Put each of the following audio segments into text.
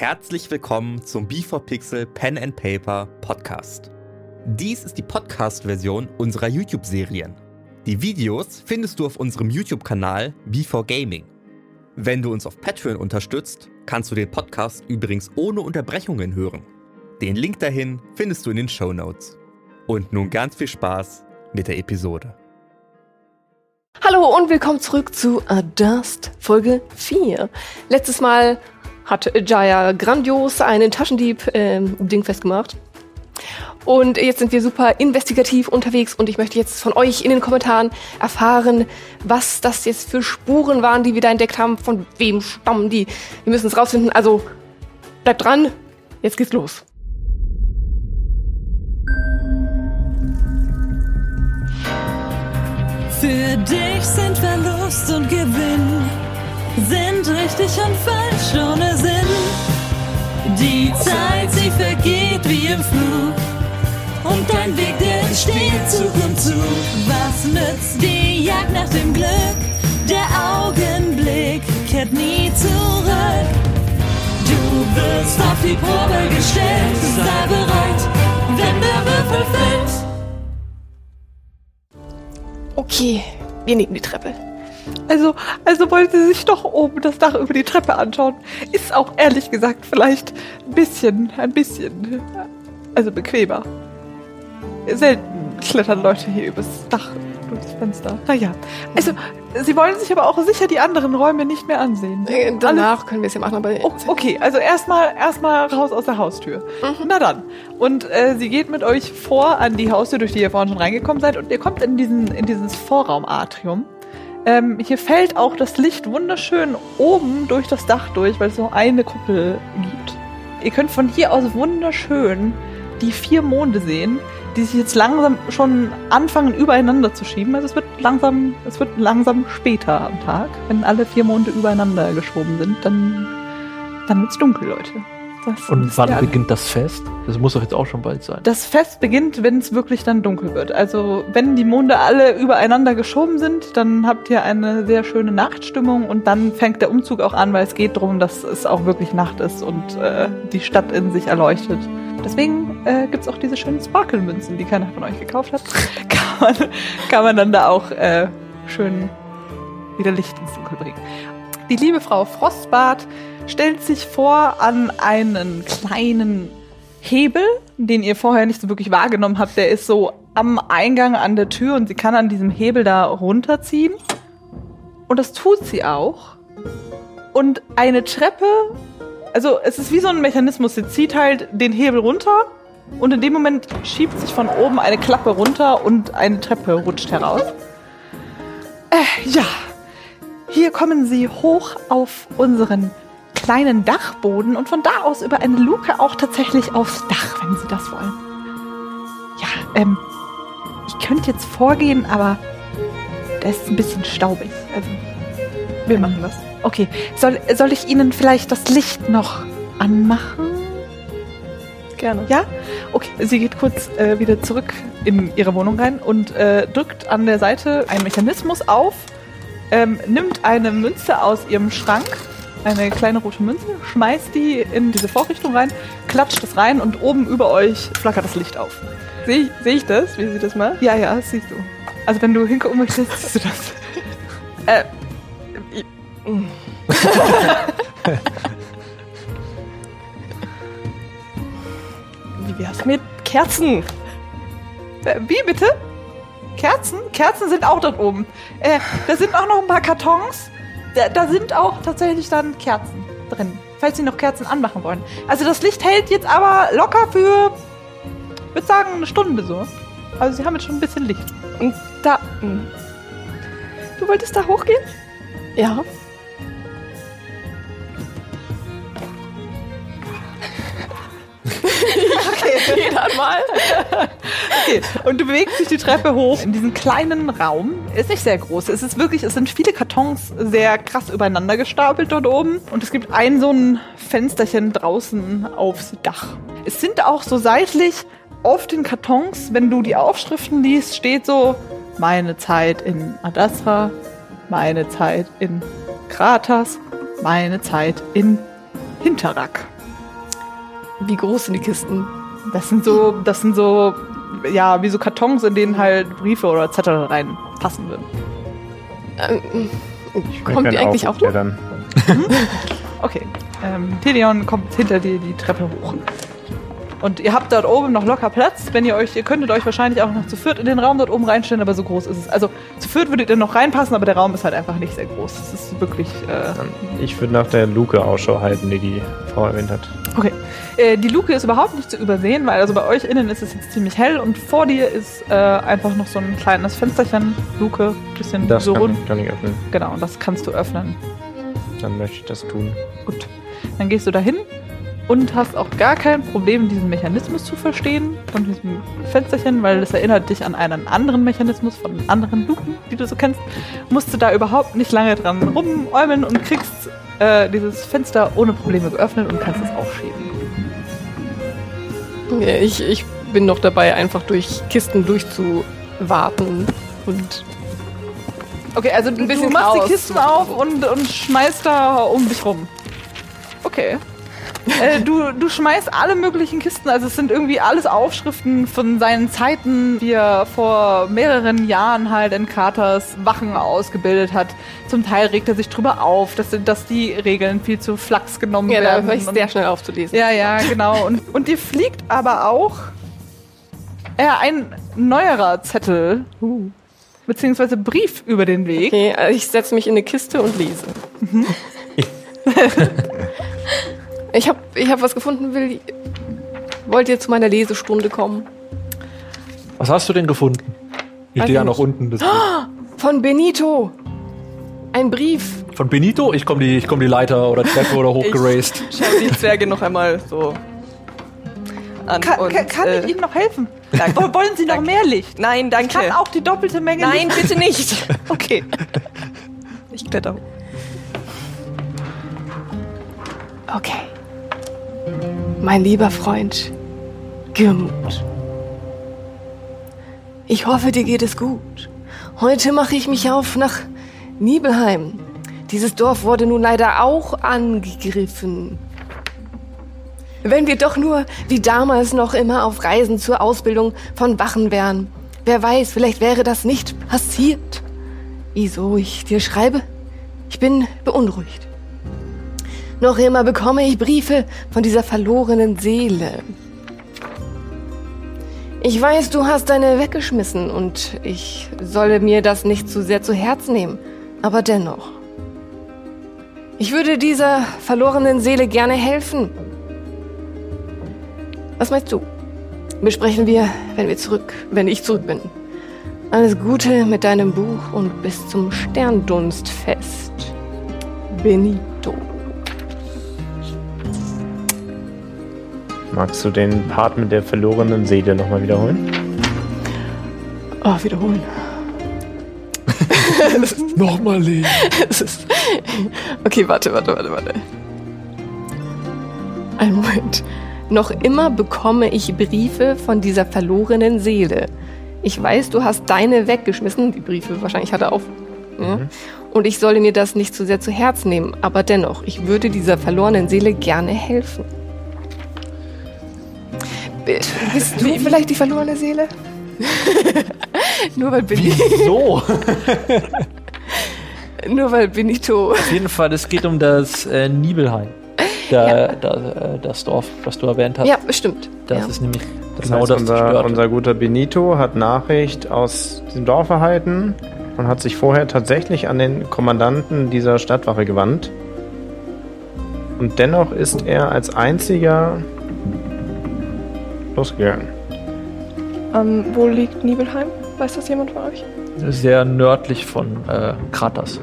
Herzlich willkommen zum B4Pixel Pen and Paper Podcast. Dies ist die Podcast-Version unserer YouTube-Serien. Die Videos findest du auf unserem YouTube-Kanal B4Gaming. Wenn du uns auf Patreon unterstützt, kannst du den Podcast übrigens ohne Unterbrechungen hören. Den Link dahin findest du in den Show Notes. Und nun ganz viel Spaß mit der Episode. Hallo und willkommen zurück zu Adust Folge 4. Letztes Mal hat Jaya grandios einen Taschendieb Ding festgemacht. Und jetzt sind wir super investigativ unterwegs und ich möchte jetzt von euch in den Kommentaren erfahren, was das jetzt für Spuren waren, die wir da entdeckt haben, von wem stammen die. Wir müssen es rausfinden, also bleibt dran, jetzt geht's los. Für dich sind Verlust und Gewinn, sind richtig und falsch ohne Sinn. Die Zeit, sie vergeht wie im Flug. Und dein Weg, der entsteht Zug um Zug. Was nützt die Jagd nach dem Glück? Der Augenblick kehrt nie zurück. Du wirst auf die Probe gestellt, sei bereit, wenn der Würfel fällt. Okay, wir nehmen die Treppe. Also, also wollen Sie sich doch oben das Dach über die Treppe anschauen. Ist auch ehrlich gesagt vielleicht ein bisschen, ein bisschen, also bequemer. Selten klettern Leute hier übers Dach durchs Fenster. Naja, also Sie wollen sich aber auch sicher die anderen Räume nicht mehr ansehen. Äh, danach können wir es ja machen, aber Oh, okay, also erstmal erstmal raus aus der Haustür. Na dann. Und äh, sie geht mit euch vor an die Haustür, durch die ihr vorhin schon reingekommen seid, und ihr kommt in diesen in dieses Vorraumatrium. Ähm, hier fällt auch das Licht wunderschön oben durch das Dach durch, weil es noch eine Kuppel gibt. Ihr könnt von hier aus wunderschön die vier Monde sehen, die sich jetzt langsam schon anfangen übereinander zu schieben. Also es wird langsam, es wird langsam später am Tag, wenn alle vier Monde übereinander geschoben sind, dann dann wird's dunkel, Leute. Das Und wann alle. beginnt das Fest? Das muss doch jetzt auch schon bald sein. Das Fest beginnt, wenn es wirklich dann dunkel wird. Also wenn die Monde alle übereinander geschoben sind, dann habt ihr eine sehr schöne Nachtstimmung und dann fängt der Umzug auch an, weil es geht darum, dass es auch wirklich Nacht ist und äh, die Stadt in sich erleuchtet. Deswegen äh, gibt es auch diese schönen Sparkle-Münzen, die keiner von euch gekauft hat. kann, man, kann man dann da auch äh, schön wieder Licht ins Dunkel bringen. Die liebe Frau Frostbart stellt sich vor an einen kleinen Hebel, den ihr vorher nicht so wirklich wahrgenommen habt. Der ist so am Eingang an der Tür und sie kann an diesem Hebel da runterziehen. Und das tut sie auch. Und eine Treppe, also es ist wie so ein Mechanismus. Sie zieht halt den Hebel runter und in dem Moment schiebt sich von oben eine Klappe runter und eine Treppe rutscht heraus. Äh, ja, hier kommen Sie hoch auf unseren kleinen Dachboden und von da aus über eine Luke auch tatsächlich aufs Dach, wenn Sie das wollen. Ja, ähm, ich könnte jetzt vorgehen, aber das ist ein bisschen staubig. Also, wir machen das. okay. Soll, soll ich Ihnen vielleicht das Licht noch anmachen? Gerne. Ja? Okay, sie geht kurz äh, wieder zurück in ihre Wohnung rein und äh, drückt an der Seite einen Mechanismus auf, ähm, nimmt eine Münze aus ihrem Schrank, eine kleine rote Münze, schmeißt die in diese Vorrichtung rein, klatscht es rein und oben über euch flackert das Licht auf. Sehe ich, seh ich das, wie sie das macht? Ja, ja, das siehst du. Also wenn du hingucken möchtest, siehst du das. äh, Wie wär's mit Kerzen? Äh, Wie bitte? Kerzen? Kerzen sind auch dort oben. Äh, da sind auch noch ein paar Kartons. Da, da sind auch tatsächlich dann Kerzen drin, falls Sie noch Kerzen anmachen wollen. Also das Licht hält jetzt aber locker für, ich würde sagen, eine Stunde so. Also Sie haben jetzt schon ein bisschen Licht. Und da. hm. Du wolltest da hochgehen? Ja. dann mal. Okay. Und du bewegst dich die Treppe hoch in diesen kleinen Raum. Ist nicht sehr groß. Es ist wirklich, es sind viele Kartons sehr krass übereinander gestapelt dort oben. Und es gibt ein so ein Fensterchen draußen aufs Dach. Es sind auch so seitlich auf den Kartons, wenn du die Aufschriften liest, steht so meine Zeit in Adasra, meine Zeit in Kratas, meine Zeit in Hinterrack. Wie groß sind die Kisten? Das sind so, das sind so, ja, wie so Kartons, in denen halt Briefe oder Zettel reinpassen würden. Ähm, kommt die eigentlich auch noch? aufklettern. Okay. Ähm, Tedion kommt hinter dir die Treppe hoch. Und ihr habt dort oben noch locker Platz. Wenn ihr euch, ihr könntet euch wahrscheinlich auch noch zu viert in den Raum dort oben reinstellen, aber so groß ist es. Also zu viert würdet ihr noch reinpassen, aber der Raum ist halt einfach nicht sehr groß. Es ist wirklich. Äh, Ich würde nach der Luke Ausschau halten, die die Frau erwähnt hat. Okay. Äh, die Luke ist überhaupt nicht zu übersehen, weil also bei euch innen ist es jetzt ziemlich hell und vor dir ist äh, einfach noch so ein kleines Fensterchen, Luke, bisschen Das so kann, rund. kann ich öffnen. Genau, und das kannst du öffnen. Dann möchte ich das tun. Gut. Dann gehst du dahin und hast auch gar kein Problem, diesen Mechanismus zu verstehen von diesem Fensterchen, weil das erinnert dich an einen anderen Mechanismus von anderen Luken, die du so kennst. Musst du da überhaupt nicht lange dran rumäumeln und kriegst äh, dieses Fenster ohne Probleme geöffnet und kannst es aufschieben. Ja, ich, ich bin noch dabei, einfach durch Kisten durchzuwarten und Okay, also du, bisschen du machst Chaos die Kisten auf und, und schmeißt da um dich rum. Okay. Äh, du, du schmeißt alle möglichen Kisten, also es sind irgendwie alles Aufschriften von seinen Zeiten, wie er vor mehreren Jahren halt in Kraters Wachen ausgebildet hat. Zum Teil regt er sich drüber auf, dass, dass die Regeln viel zu flachs genommen ja, da werden. höre ich und- sehr schnell aufzulesen. ja, ja, genau. Und, und dir fliegt aber auch äh, ein neuerer Zettel, beziehungsweise Brief über den Weg. Okay, also ich setze mich in eine Kiste und lese. ich habe ich hab was gefunden, will. Wollt ihr zu meiner Lesestunde kommen? Was hast du denn gefunden? Ich stehe ja ich noch unten. Das Von Benito. Ein Brief. von Benito? Ich komme die, ich komm die Leiter oder Treppe oder hochgeraced. Schau die Zwerge noch einmal so an. Kann, und, kann, kann äh, ich Ihnen noch helfen? danke. Wo- Wollen Sie noch Danke. mehr Licht? Nein, danke. Kann auch die doppelte Menge Nein, Licht. bitte nicht. Okay. Ich kletter hoch. Okay. Mein lieber Freund, Gürmut. Ich hoffe, dir geht es gut. Heute mache ich mich auf nach Nibelheim. Dieses Dorf wurde nun leider auch angegriffen. Wenn wir doch nur wie damals noch immer auf Reisen zur Ausbildung von Wachen wären. Wer weiß, vielleicht wäre das nicht passiert. Wieso ich dir schreibe? Ich bin beunruhigt. Noch immer bekomme ich Briefe von dieser verlorenen Seele. Ich weiß, du hast deine weggeschmissen und ich solle mir das nicht zu sehr zu Herz nehmen. Aber dennoch. Ich würde dieser verlorenen Seele gerne helfen. Was meinst du? Besprechen wir, wenn wir zurück, wenn ich zurück bin. Alles Gute mit deinem Buch und bis zum Sterndunstfest. Benito. Magst du den Part mit der verlorenen Seele nochmal wiederholen? Oh, wiederholen. Nochmal lesen. Es ist okay, warte, warte, warte, warte. Einen Moment. Noch immer bekomme ich Briefe von dieser verlorenen Seele. Ich weiß, du hast deine weggeschmissen. Die Briefe wahrscheinlich hat er auf. Ja? Und ich solle mir das nicht zu sehr zu Herz nehmen. Aber dennoch, ich würde dieser verlorenen Seele gerne helfen. Bist du vielleicht die verlorene Seele? nur, weil Benito, So. nur weil Benito Auf jeden Fall, es geht um das äh, Nibelheim. Da, da, äh, das Dorf, das du erwähnt hast. Ja, bestimmt. Das ja. ist nämlich Das genau heißt, das unser, unser guter Benito hat Nachricht aus diesem Dorf erhalten und hat sich vorher tatsächlich an den Kommandanten dieser Stadtwache gewandt. Und dennoch ist er als einziger losgegangen. Ähm, wo liegt Nibelheim? Weiß das jemand von euch? Sehr nördlich von äh, Kratas.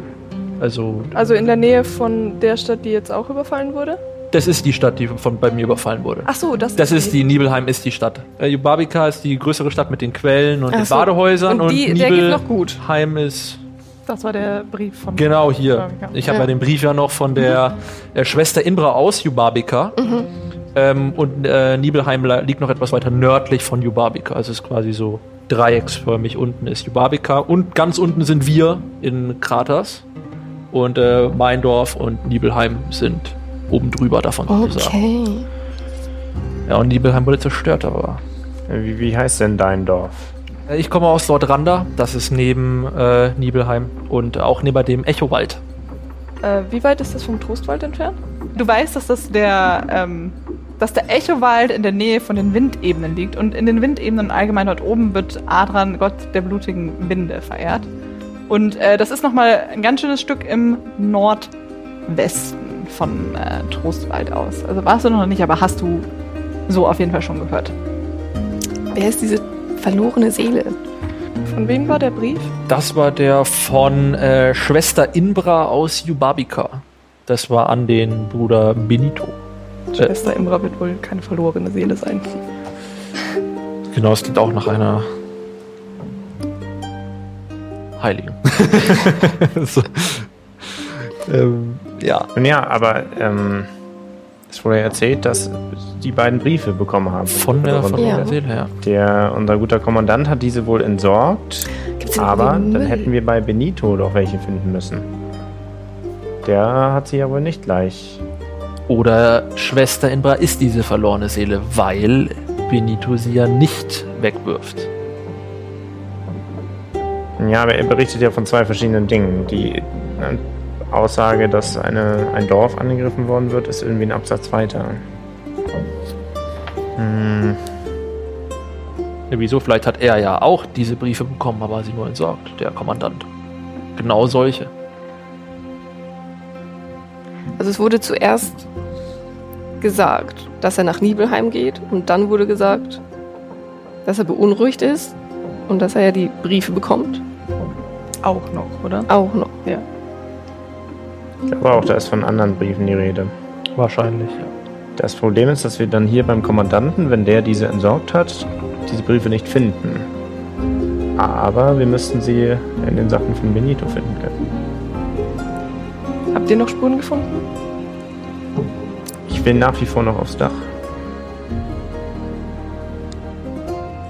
Also, Also in der Nähe von der Stadt, die jetzt auch überfallen wurde? das ist die Stadt, die von bei mir überfallen wurde. Ach so, das, Das ist die, Nibelheim ist die Stadt. Äh, Jubabika ist die größere Stadt mit den Quellen und Ach den so. Badehäusern. Und Und, die- der geht noch gut. Nibelheim ist Das war der Brief von. genau hier. Jubabika. Ich habe Ja. ja. den Brief ja noch von der äh, Schwester Imbra aus Jubabika. Mhm. Ähm, und äh, Nibelheim liegt noch etwas weiter nördlich von Jubabika. Also es ist quasi so dreiecksförmig. Unten ist Jubabika und ganz unten sind wir in Kratas. Und äh, Meindorf und Nibelheim sind oben drüber davon sozusagen. Okay. Ja, und Nibelheim wurde zerstört, aber. Wie, wie heißt denn dein Dorf? Äh, Ich komme aus Lordrander, das ist neben äh, Nibelheim und auch neben dem Echowald. Äh, wie weit ist das vom Trostwald entfernt? Du weißt, dass das der, ähm, dass der Echowald in der Nähe von den Windebenen liegt und in den Windebenen allgemein dort oben wird Adran, Gott der blutigen Winde, verehrt. Und äh, das ist nochmal ein ganz schönes Stück im Nordwesten von äh, Trostwald aus. Also warst du noch nicht, aber hast du so auf jeden Fall schon gehört. Wer ist diese verlorene Seele? Von wem war der Brief? Das war der von äh, Schwester Inbra aus Jubabika. Das war an den Bruder Benito. Schwester Imra wird wohl keine verlorene Seele sein. Genau, es klingt auch nach einer Heiligen. so. ähm, ja. Nun ja, aber ähm, es wurde ja erzählt, dass die beiden Briefe bekommen haben. Von der, von Ja. Seele her. Der, unser guter Kommandant hat diese wohl entsorgt, Gibt's aber dann hätten wir bei Benito doch welche finden müssen. Der hat sie ja wohl nicht gleich. Oder Schwester Inbra ist diese verlorene Seele, weil Benito sie ja nicht wegwirft. Ja, aber er berichtet ja von zwei verschiedenen Dingen. Die äh, Aussage, dass eine, ein Dorf angegriffen worden wird, ist irgendwie ein Absatz weiter. Hm, Ja, wieso? Vielleicht hat er ja auch diese Briefe bekommen, aber sie nur entsorgt, der Kommandant. Genau solche. Also es wurde zuerst gesagt, dass er nach Nibelheim geht und dann wurde gesagt, dass er beunruhigt ist und dass er ja die Briefe bekommt. Auch noch, oder? Auch noch. ich glaube auch, da ist von anderen Briefen die Rede. Wahrscheinlich, ja. Das Problem ist, dass wir dann hier beim Kommandanten, wenn der diese entsorgt hat, diese Briefe nicht finden. Aber wir müssten sie in den Sachen von Benito finden können. Habt ihr noch Spuren gefunden? Ich will nach wie vor noch aufs Dach.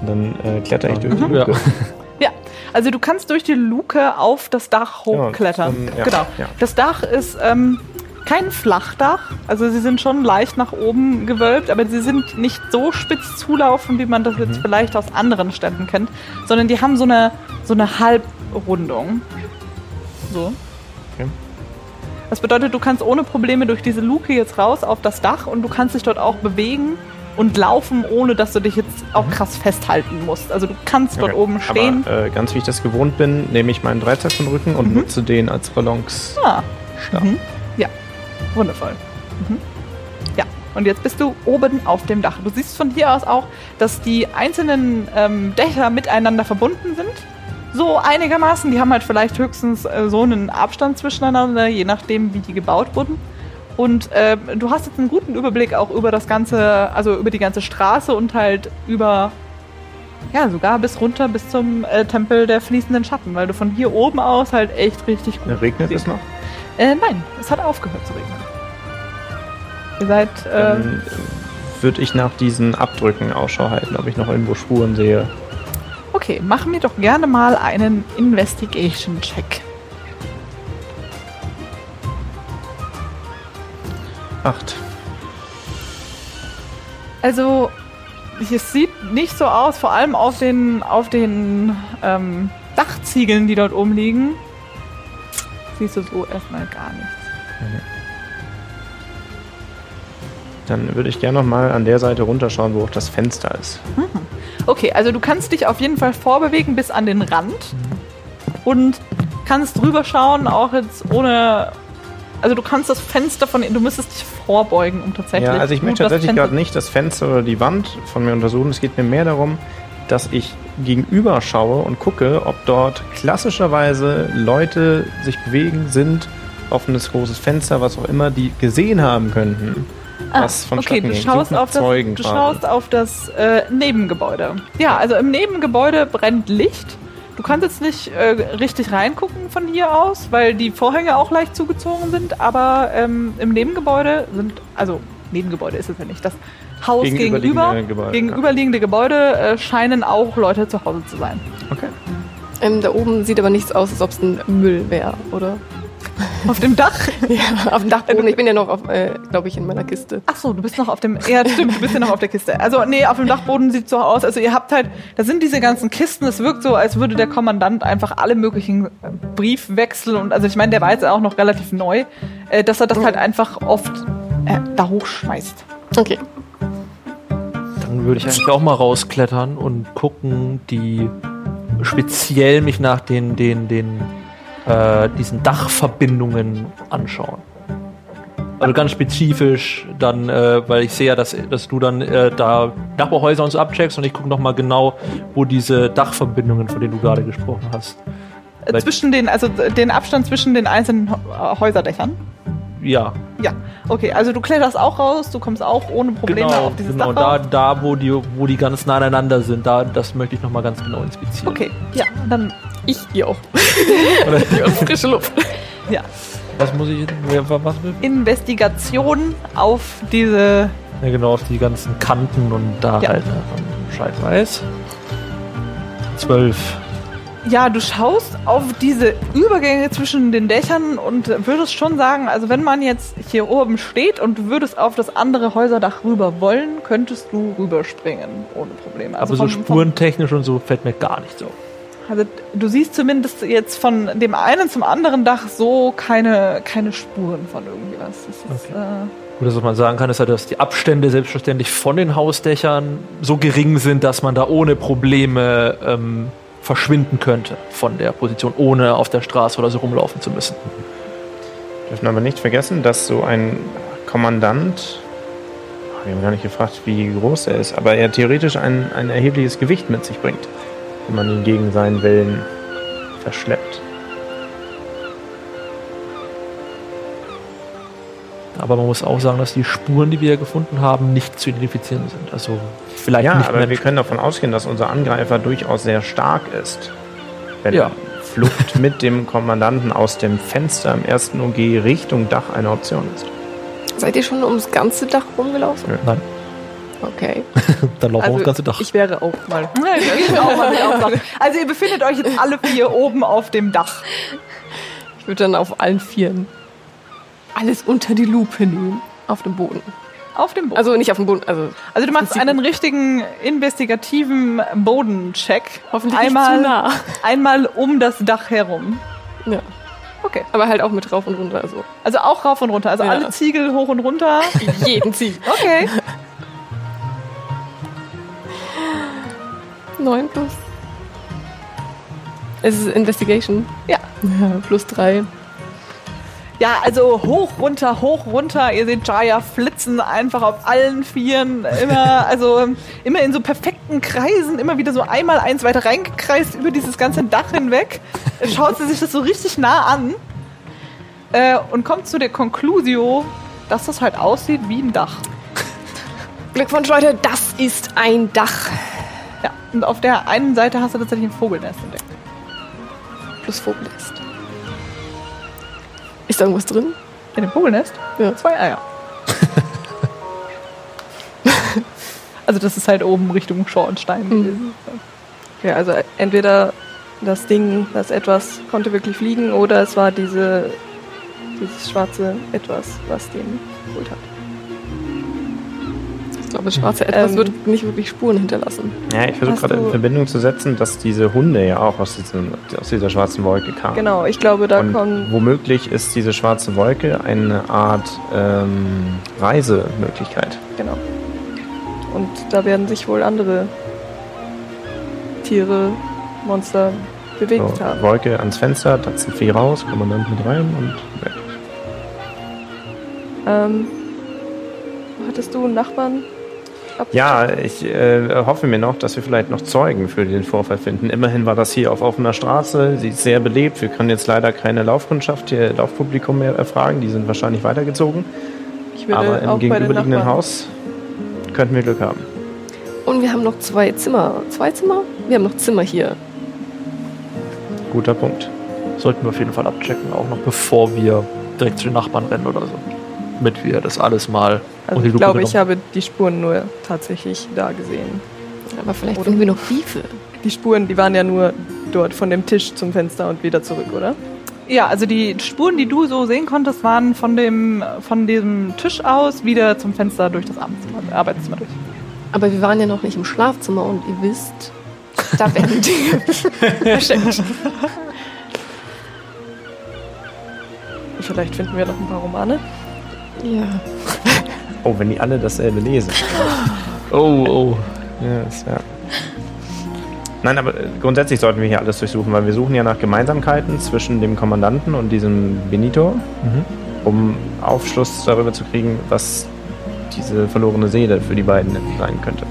Dann äh, kletter ich durch die Ja. Luke. Ja, also du kannst durch die Luke auf das Dach hochklettern. Ja, von- ja, genau. ja. Das Dach ist ähm, kein Flachdach, also sie sind schon leicht nach oben gewölbt, aber sie sind nicht so spitz zulaufen, wie man das Mhm. jetzt vielleicht aus anderen Städten kennt, sondern die haben so eine, so eine Halbrundung. So. Das bedeutet, du kannst ohne Probleme durch diese Luke jetzt raus auf das Dach und du kannst dich dort auch bewegen und laufen, ohne dass du dich jetzt auch krass festhalten musst. Also du kannst dort Mhm. Okay. oben stehen. Aber, äh, ganz wie ich das gewohnt bin, nehme ich meinen Dreizack vom Rücken und nutze den als Ballons. Ah. Mhm. Ja, wundervoll. Mhm. Ja, und jetzt bist du oben auf dem Dach. Du siehst von hier aus auch, dass die einzelnen ähm, Dächer miteinander verbunden sind. So einigermaßen. Die haben halt vielleicht höchstens äh, so einen Abstand zwischeneinander, je nachdem, wie die gebaut wurden. Und äh, du hast jetzt einen guten Überblick auch über das ganze, also über die ganze Straße und halt über, ja, sogar bis runter bis zum äh, Tempel der fließenden Schatten, weil du von hier oben aus halt echt richtig gut Regnet siehst. es noch? Äh, nein, es hat aufgehört zu regnen. Ihr seid, äh, Dann würde ich nach diesen Abdrücken Ausschau halten, ob ich noch irgendwo Spuren sehe. Okay, mach mir doch gerne mal einen Investigation-Check. Acht. Also, es sieht nicht so aus, vor allem auf den, auf den ähm, Dachziegeln, die dort oben liegen, siehst du so erstmal gar nichts. Dann würde ich gerne noch mal an der Seite runterschauen, wo auch das Fenster ist. Okay, also du kannst dich auf jeden Fall vorbewegen bis an den Rand und kannst drüber schauen, auch jetzt ohne. Also du kannst das Fenster von, du müsstest dich vorbeugen, um tatsächlich. Ja, also ich möchte tatsächlich gerade nicht das Fenster oder die Wand von mir untersuchen. Es geht mir mehr darum, dass ich gegenüber schaue und gucke, ob dort klassischerweise Leute sich bewegen, sind, offenes großes Fenster, was auch immer, die gesehen haben könnten. Ah, was von okay, du schaust, auf das, Zeugen du schaust auf das äh, Nebengebäude. Ja, also im Nebengebäude brennt Licht. Du kannst jetzt nicht äh, richtig reingucken von hier aus, weil die Vorhänge auch leicht zugezogen sind, aber ähm, im Nebengebäude sind, also Nebengebäude ist es ja nicht, das Haus gegenüber, Gegenüberliegende Gebäude, gegenüberliegende Gebäude äh, scheinen auch Leute zu Hause zu sein. Okay. Ähm, da oben sieht aber nichts aus, als ob es ein Müll wäre, oder? Auf dem Dach? Ja, auf dem Dachboden. Ich bin ja noch, auf, äh, glaube ich, in meiner Kiste. Ach so, du bist noch auf dem. Ja, stimmt, du bist ja noch auf der Kiste. Also, nee, auf dem Dachboden sieht so aus. Also, ihr habt halt, da sind diese ganzen Kisten. Es wirkt so, als würde der Kommandant einfach alle möglichen äh, Briefwechsel und, also, ich meine, der war jetzt auch noch relativ neu, äh, dass er das halt einfach oft äh, da hochschmeißt. Okay. Dann würde ich eigentlich auch mal rausklettern und gucken, die speziell mich nach den, den, den, äh, diesen Dachverbindungen anschauen. Also ganz spezifisch dann, äh, weil ich sehe ja, dass, dass du dann äh, da Nachbarhäuser und so abcheckst und ich gucke nochmal genau, wo diese Dachverbindungen, von denen du gerade gesprochen hast. Äh, Weil- zwischen den, also äh, den Abstand zwischen den einzelnen Hä- Häuserdächern. Ja, Ja, okay, also du kletterst auch raus, du kommst auch ohne Probleme genau, auf dieses genau Dach da, rauf. da wo, die, wo die ganz nah aneinander sind, da, das möchte ich nochmal ganz genau inspizieren. Okay, ja, dann, Ich auch. Die auf frische Luft. ja. Was muss ich, was will? Investigation auf diese, Ja, genau, auf die ganzen Kanten und da Ja. halt Bescheid weiß. Zwölf. ja, du schaust auf diese Übergänge zwischen den Dächern und würdest schon sagen, also wenn man jetzt hier oben steht und du würdest auf das andere Häuserdach rüber wollen, könntest du rüberspringen, ohne Probleme. Also Aber so spurentechnisch und so fällt mir gar nichts auf. Also du siehst zumindest jetzt von dem einen zum anderen Dach so keine, keine Spuren von irgendwie was. Das ist, Okay. äh, Gut, was man sagen kann, ist halt, dass die Abstände selbstverständlich von den Hausdächern so gering sind, dass man da ohne Probleme ähm, verschwinden könnte von der Position, ohne auf der Straße oder so rumlaufen zu müssen. dürfen aber nicht vergessen, dass so ein Kommandant, wir haben gar nicht gefragt, wie groß er ist, aber er theoretisch ein, ein erhebliches Gewicht mit sich bringt, wenn man ihn gegen seinen Willen verschleppt. Aber man muss auch sagen, dass die Spuren, die wir hier gefunden haben, nicht zu identifizieren sind. Also vielleicht Ja, nicht aber wir Menschen. können davon ausgehen, dass unser Angreifer durchaus sehr stark ist. Wenn Ja. Flucht mit dem Kommandanten aus dem Fenster im ersten OG Richtung Dach eine Option ist. Seid ihr schon ums ganze Dach rumgelaufen? Nein, Okay. dann laufen wir Also, das ganze Dach. Ich wäre auch mal. Ist auch mal. Also ihr befindet euch jetzt alle vier oben auf dem Dach. Ich würde dann auf allen Vieren alles unter die Lupe nehmen. Auf dem Boden. Auf dem Boden. Also nicht auf dem Boden, also Also du machst einen richtigen investigativen Bodencheck. hoffentlich einmal, nicht zu nah. einmal um das Dach herum. Ja. Okay. Aber halt auch mit rauf und runter. Also Also auch rauf und runter. Also Ja. alle Ziegel hoch und runter. jeden Ziel. Okay. 9 plus. Es ist Investigation. Ja. ja plus 3. Ja, also hoch, runter, hoch, runter. Ihr seht Jaya flitzen einfach auf allen Vieren. Immer, also ähm, immer in so perfekten Kreisen, immer wieder so einmal eins weiter reingekreist über dieses ganze Dach hinweg. Schaut sie sich das so richtig nah an äh, und kommt zu der Conclusio, dass das halt aussieht wie ein Dach. Glückwunsch, Leute, das ist ein Dach. Und auf der einen Seite hast du tatsächlich ein Vogelnest entdeckt. Plus Vogelnest. Ist da irgendwas drin? In dem Vogelnest? Ja. Zwei Eier. also das ist halt oben Richtung Schornstein. Mhm. Ja, also entweder das Ding, das etwas konnte wirklich fliegen, oder es war diese, dieses schwarze Etwas, was den geholt hat. Ich glaube, das schwarze Etwas Ähm. wird nicht wirklich Spuren hinterlassen. Ja, ich versuche gerade in du- Verbindung zu setzen, dass diese Hunde ja auch aus, diesem, aus dieser schwarzen Wolke kamen. Genau, ich glaube, da Und kommen. womöglich ist diese schwarze Wolke eine Art ähm, Reisemöglichkeit. Genau. Und da werden sich wohl andere Tiere, Monster bewegt So, haben. Wolke ans Fenster, Tatzenvieh raus, Kommandant mit rein und weg. Ähm, hattest du einen Nachbarn? Ja, ich äh, hoffe mir noch, dass wir vielleicht noch Zeugen für den Vorfall finden. Immerhin war das hier auf offener Straße, sie ist sehr belebt. Wir können jetzt leider keine Laufkundschaft, hier Laufpublikum mehr erfragen, die sind wahrscheinlich weitergezogen. Ich würde Aber im gegenüberliegenden. Haus könnten wir Glück haben. Und wir haben noch zwei Zimmer. Zwei Zimmer? Wir haben noch Zimmer hier. Guter Punkt. Sollten wir auf jeden Fall abchecken, auch noch bevor wir direkt zu den Nachbarn rennen oder so. Damit wir das alles mal Also ich glaube, ich habe die Spuren nur tatsächlich da gesehen. Aber vielleicht finden wir noch Briefe. Die Spuren, die waren ja nur dort von dem Tisch zum Fenster und wieder zurück, oder? Ja, also die Spuren, die du so sehen konntest, waren von dem von diesem Tisch aus wieder zum Fenster durch das Arbeitszimmer, Arbeitszimmer durch. Aber wir waren ja noch nicht im Schlafzimmer und ihr wisst, da werden Dinge versteckt. Vielleicht finden wir noch ein paar Romane. Ja. Oh, wenn die alle dasselbe lesen. Oh, oh. Ja, ist ja. Nein, aber äh, grundsätzlich sollten wir hier alles durchsuchen, weil wir suchen ja nach Gemeinsamkeiten zwischen dem Kommandanten und diesem Benito, Mhm. um Aufschluss darüber zu kriegen, was diese verlorene Seele für die beiden sein könnte.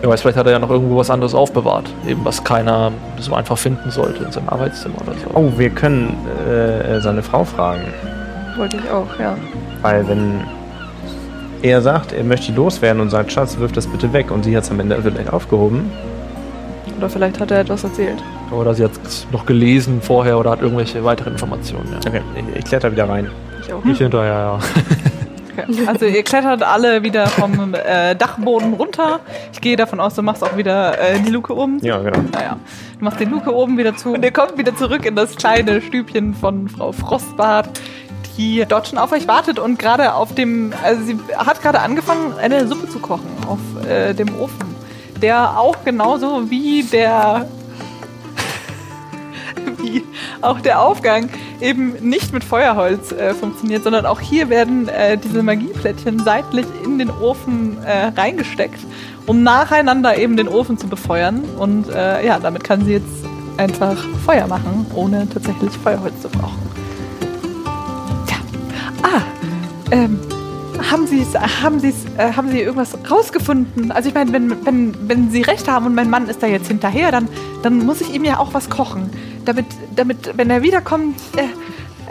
Wer weiß, vielleicht hat er ja noch irgendwo was anderes aufbewahrt. Eben, was keiner so einfach finden sollte in seinem Arbeitszimmer oder so. Oh, wir können äh, seine Frau fragen, Wollte ich auch, ja. weil wenn er sagt, er möchte die loswerden und sagt, Schatz, wirf das bitte weg und sie hat es am Ende vielleicht aufgehoben, Oder vielleicht hat er etwas erzählt. Oder sie hat es noch gelesen vorher oder hat irgendwelche weiteren Informationen. Ja. okay, ich, ich kletter wieder rein. Ich auch. Ich hinterher, ja. Also ihr klettert alle wieder vom äh, Dachboden runter. Ich gehe davon aus, du machst auch wieder äh, die Luke oben. Ja, genau. Naja, du machst die Luke oben wieder zu und ihr kommt wieder zurück in das kleine Stübchen von Frau Frostbart, die dort auf euch wartet und gerade auf dem, also sie hat gerade angefangen, eine Suppe zu kochen auf äh, dem Ofen, der auch genauso wie der wie auch der Aufgang eben nicht mit Feuerholz äh, funktioniert, sondern auch hier werden äh, diese Magieplättchen seitlich in den Ofen äh, reingesteckt, um nacheinander eben den Ofen zu befeuern. Und äh, ja, damit kann sie jetzt einfach Feuer machen, ohne tatsächlich Feuerholz zu brauchen. Ähm, haben Sie haben Sie's, äh, haben Sie irgendwas rausgefunden? Also ich meine, wenn, wenn, wenn Sie recht haben und mein Mann ist da jetzt hinterher, dann, dann muss ich ihm ja auch was kochen, damit, damit wenn er wiederkommt, äh,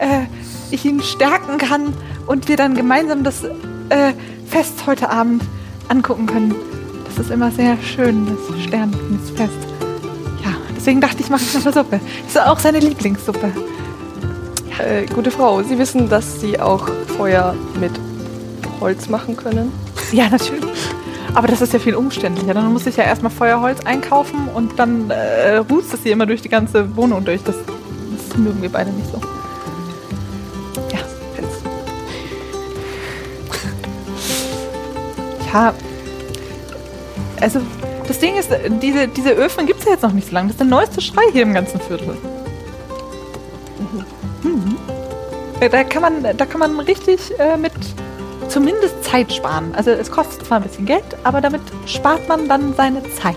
äh, ich ihn stärken kann und wir dann gemeinsam das äh, Fest heute Abend angucken können. Das ist immer sehr schön, das Sternenfest. Ja, deswegen dachte ich, mache ich noch eine Suppe. Das ist auch seine Lieblingssuppe. Äh, gute Frau, Sie wissen, dass Sie auch Feuer mit Holz machen können? Ja, natürlich. Aber das ist ja viel umständlicher. Dann muss ich ja erstmal Feuerholz einkaufen und dann äh, ruht es hier immer durch die ganze Wohnung durch. Das, das mögen wir beide nicht so. Ja, Fels. Ja, also das Ding ist, diese, diese Öfen gibt es ja jetzt noch nicht so lange. Das ist der neueste Schrei hier im ganzen Viertel. Da kann man, da kann man richtig äh, mit zumindest Zeit sparen. Also es kostet zwar ein bisschen Geld, aber damit spart man dann seine Zeit.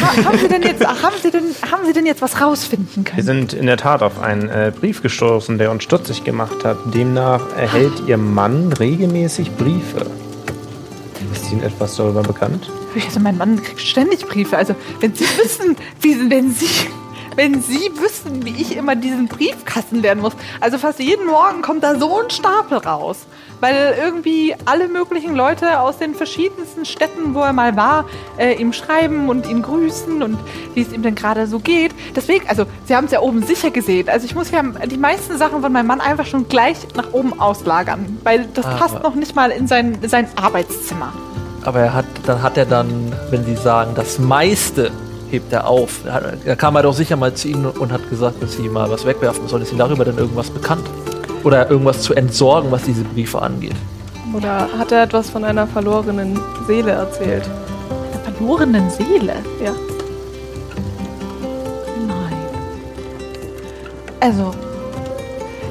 Ha- haben Sie denn jetzt, haben Sie denn, haben Sie denn jetzt was rausfinden Wir können? sind in der Tat auf einen äh, Brief gestoßen, der uns stutzig gemacht hat. Demnach erhält Ihr Mann regelmäßig Briefe. Ist Ihnen etwas darüber bekannt? Also mein Mann kriegt ständig Briefe. Also wenn Sie wissen, wie, wenn Sie, wenn Sie wüssten, wie ich immer diesen Briefkasten lernen muss. Also fast jeden Morgen kommt da so ein Stapel raus. Weil irgendwie alle möglichen Leute aus den verschiedensten Städten, wo er mal war, äh, ihm schreiben und ihn grüßen und wie es ihm denn gerade so geht. Deswegen, also Sie haben es ja oben sicher gesehen. Also ich muss ja die meisten Sachen von meinem Mann einfach schon gleich nach oben auslagern. Weil das Ah, passt noch nicht mal in sein, sein Arbeitszimmer. Aber er hat, dann hat er dann, wenn Sie sagen, das meiste hebt er auf. Er, er kam er doch sicher mal zu Ihnen und hat gesagt, dass Sie mal was wegwerfen sollen. Ist Ihnen darüber denn irgendwas bekannt? Oder irgendwas zu entsorgen, was diese Briefe angeht? Oder hat er etwas von einer verlorenen Seele erzählt? Der verlorenen Seele. Ja. Nein. Also,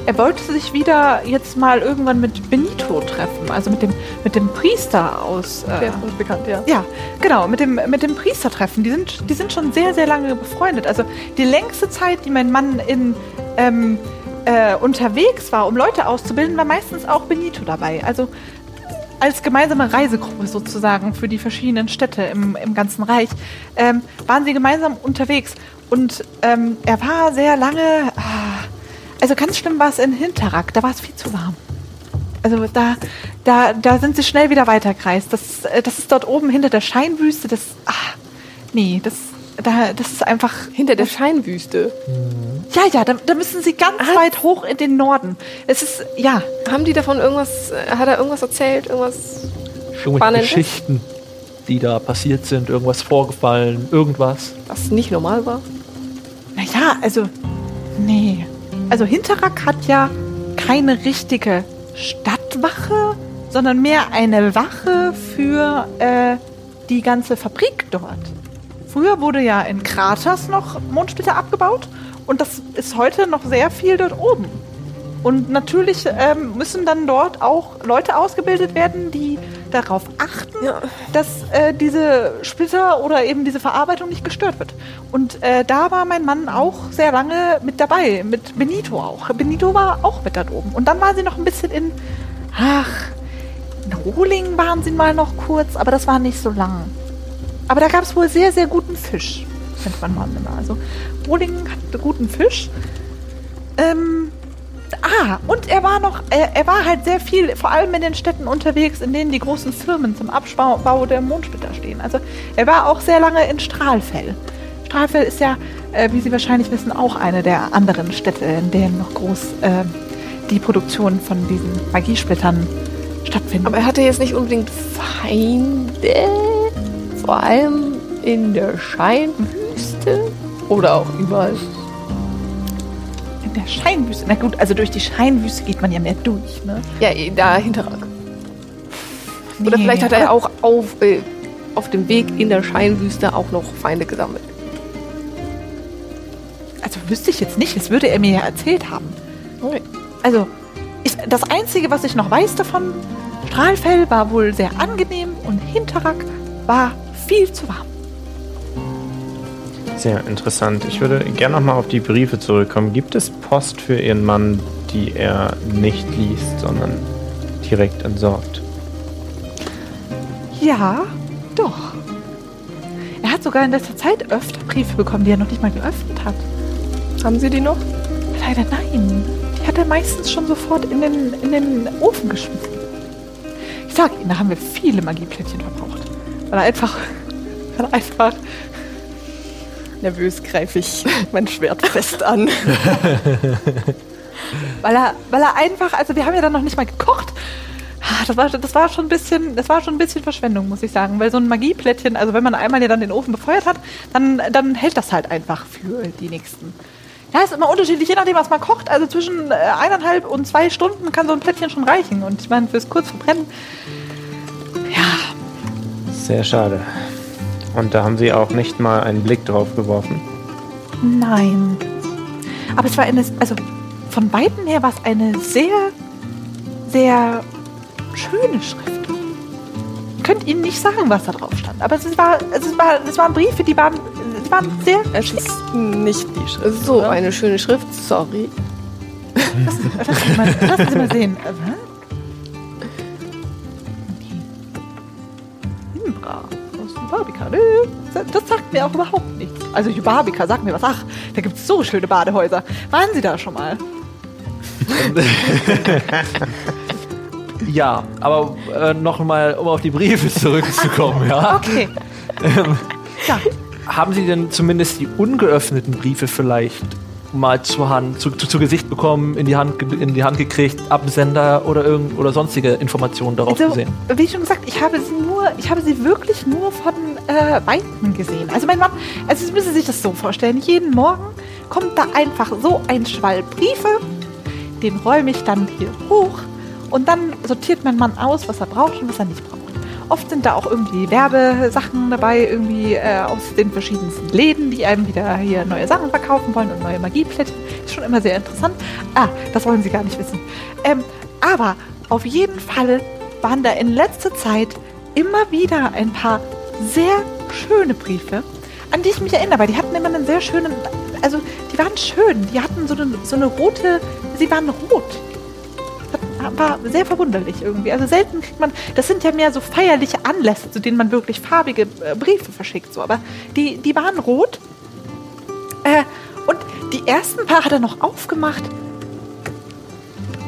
er wollte sich wieder jetzt mal irgendwann mit Benito treffen, also mit dem, mit dem Priester aus. Der Äh, ist uns bekannt, ja. ja, genau, mit dem, mit dem Priester treffen. Die sind, die sind schon sehr, sehr lange befreundet. Also die längste Zeit, die mein Mann in, ähm, äh, unterwegs war, um Leute auszubilden, war meistens auch Benito dabei. Also als gemeinsame Reisegruppe sozusagen für die verschiedenen Städte im, im ganzen Reich, ähm, waren sie gemeinsam unterwegs. Und ähm, er war sehr lange, ah, also ganz schlimm war es in Hinterrack, da war es viel zu warm. Also da, da, da sind sie schnell wieder weiterkreist. Das, äh, das ist dort oben hinter der Scheinwüste, das, ah, nee, das, da, das ist einfach, Hinter der Scheinwüste. ja, ja, da, da müssen sie ganz weit hoch in den Norden. Es ist, ja, Haben die davon irgendwas, äh, hat er irgendwas erzählt? Irgendwas? Irgendwelche Spannendes? Geschichten. die da passiert sind? Irgendwas vorgefallen? Irgendwas? Was nicht normal war. Naja, also, nee. Also Hinterrack hat ja keine richtige Stadtwache, sondern mehr eine Wache für äh, die ganze Fabrik dort. Früher wurde ja in Kraters noch Mondsplitter abgebaut und das ist heute noch sehr viel dort oben. Und natürlich ähm, müssen dann dort auch Leute ausgebildet werden, die darauf achten, Ja. dass äh, diese Splitter oder eben diese Verarbeitung nicht gestört wird. Und äh, da war mein Mann auch sehr lange mit dabei, mit Benito auch. Benito war auch mit da oben. Und dann war sie noch ein bisschen in, ach, in Rohling waren sie mal noch kurz, aber das war nicht so lang. Aber da gab es wohl sehr, sehr guten Fisch, kennt man mal immer. Also Rohling hatte guten Fisch. Ähm, ah, und er war noch, er, er war halt sehr viel, vor allem in den Städten unterwegs, in denen die großen Firmen zum Abbau Bau der Mondsplitter stehen. Also er war auch sehr lange in Strahlfell. Strahlfell ist ja, äh, wie Sie wahrscheinlich wissen, auch eine der anderen Städte, in denen noch groß äh, die Produktion von diesen Magiesplittern stattfindet. Aber er hatte jetzt nicht unbedingt Feinde. Vor allem in der Scheinwüste. Oder auch überall. Der Scheinwüste, na gut, also durch die Scheinwüste geht man ja mehr durch, ne? Ja, da Hinterrag. Oder Nee, vielleicht hat er auch auf, äh, auf dem Weg in der Scheinwüste auch noch Feinde gesammelt. Also wüsste ich jetzt nicht, das würde er mir ja erzählt haben. Okay. Also, ich, das Einzige, was ich noch weiß davon, Strahlfell war wohl sehr angenehm und Hinterrack war viel zu warm. Sehr interessant. Ich würde gerne nochmal auf die Briefe zurückkommen. Gibt es Post für Ihren Mann, die er nicht liest, sondern direkt entsorgt? Ja, doch. Er hat sogar in letzter Zeit öfter Briefe bekommen, die er noch nicht mal geöffnet hat. Haben Sie die noch? Leider nein. Die hat er meistens schon sofort in den, in den Ofen geschmissen. Ich sag Ihnen, da haben wir viele Magieplättchen verbraucht. Weil er einfach, weil er einfach Nervös greife ich mein Schwert fest an. Weil er, weil er einfach, also wir haben ja dann noch nicht mal gekocht. Ah, Das war, das war schon ein bisschen, das war schon ein bisschen Verschwendung, muss ich sagen. Weil so ein Magieplättchen, also wenn man einmal ja dann den Ofen befeuert hat, dann, dann hält das halt einfach für die nächsten. Ja, ist immer unterschiedlich, je nachdem, was man kocht. Also zwischen äh, eineinhalb und zwei Stunden kann so ein Plättchen schon reichen. Und ich meine, fürs kurz verbrennen. Ja, Sehr schade. Und da haben Sie auch nicht mal einen Blick drauf geworfen. nein. Aber es war eine, also von Weitem her war es eine sehr, sehr schöne Schrift. Ich könnte Ihnen nicht sagen, was da drauf stand. Aber es war, es war, es waren Briefe, die waren, die waren sehr. Es ist nicht die Schrift. So oder? eine schöne Schrift, sorry. Lassen, lassen, Sie, mal, lassen Sie mal sehen. Jubabika. Nö, das, sagt mir auch überhaupt nichts. Also Jubabika, sagt mir was. Ach, da gibt es so schöne Badehäuser. Waren Sie da schon mal? Ja, aber äh, nochmal, um auf die Briefe zurückzukommen, ja. Okay. ja, Haben Sie denn zumindest die ungeöffneten Briefe vielleicht mal zur Hand, zu, zu, zu Gesicht bekommen, in die Hand, in die Hand gekriegt, Absender oder irgend oder sonstige Informationen darauf also, gesehen? wie schon gesagt, ich habe sie nur, ich habe sie wirklich nur von äh, Weitem gesehen. Also mein Mann, also Sie müssen sich das so vorstellen, jeden Morgen kommt da einfach so ein Schwall Briefe, den räume ich dann hier hoch und dann sortiert mein Mann aus, was er braucht und was er nicht braucht. Oft sind da auch irgendwie Werbesachen dabei, irgendwie äh, aus den verschiedensten Läden, die einem wieder hier neue Sachen verkaufen wollen und neue Magieplättchen. Ist schon immer sehr interessant. Ah, das wollen Sie gar nicht wissen. Ähm, aber auf jeden Fall waren da in letzter Zeit immer wieder ein paar sehr schöne Briefe, an die ich mich erinnere, weil die hatten immer einen sehr schönen, also die waren schön, die hatten so eine, so eine rote, sie waren rot. War sehr verwunderlich irgendwie. Also selten kriegt man, das sind ja mehr so feierliche Anlässe, zu denen man wirklich farbige äh, Briefe verschickt, so, aber die, die waren rot. Äh, und die ersten paar hat er noch aufgemacht.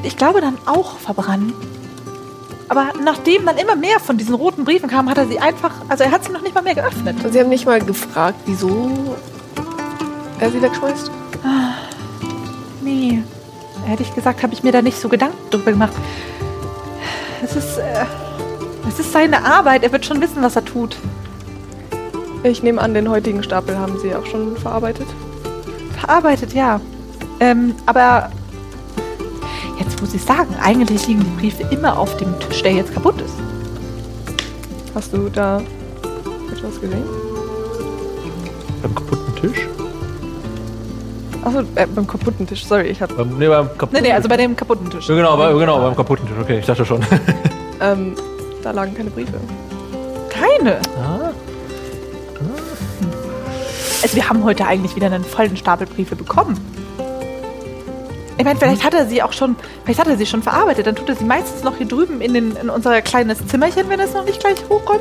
Ich glaube dann auch verbrannt. Aber nachdem dann immer mehr von diesen roten Briefen kamen, hat er sie einfach, also er hat sie noch nicht mal mehr geöffnet. Sie haben nicht mal gefragt, wieso er sie wegschmeißt? Nee. Ehrlich gesagt habe ich mir da nicht so Gedanken drüber gemacht. Es ist, äh, Es ist seine Arbeit, er wird schon wissen, was er tut. Ich nehme an, den heutigen Stapel haben Sie auch schon verarbeitet. Verarbeitet, ja. Ähm, aber jetzt muss ich sagen, eigentlich liegen die Briefe immer auf dem Tisch, der jetzt kaputt ist. Hast du da etwas gesehen? Beim kaputten Tisch? Achso, äh, beim kaputten Tisch. Sorry, ich habe Beim, nee, beim kaputten Nee, nee, also bei dem kaputten Tisch. Ja, genau, bei, genau, beim kaputten Tisch. Okay, ich dachte schon. ähm, da lagen keine Briefe. Keine. ah. Also wir haben heute eigentlich wieder einen vollen Stapel Briefe bekommen. Ich meine, vielleicht hat er sie auch schon, vielleicht hat er sie schon verarbeitet. Dann tut er sie meistens noch hier drüben in, den, in unser kleines Zimmerchen, wenn er es noch nicht gleich hochräumt.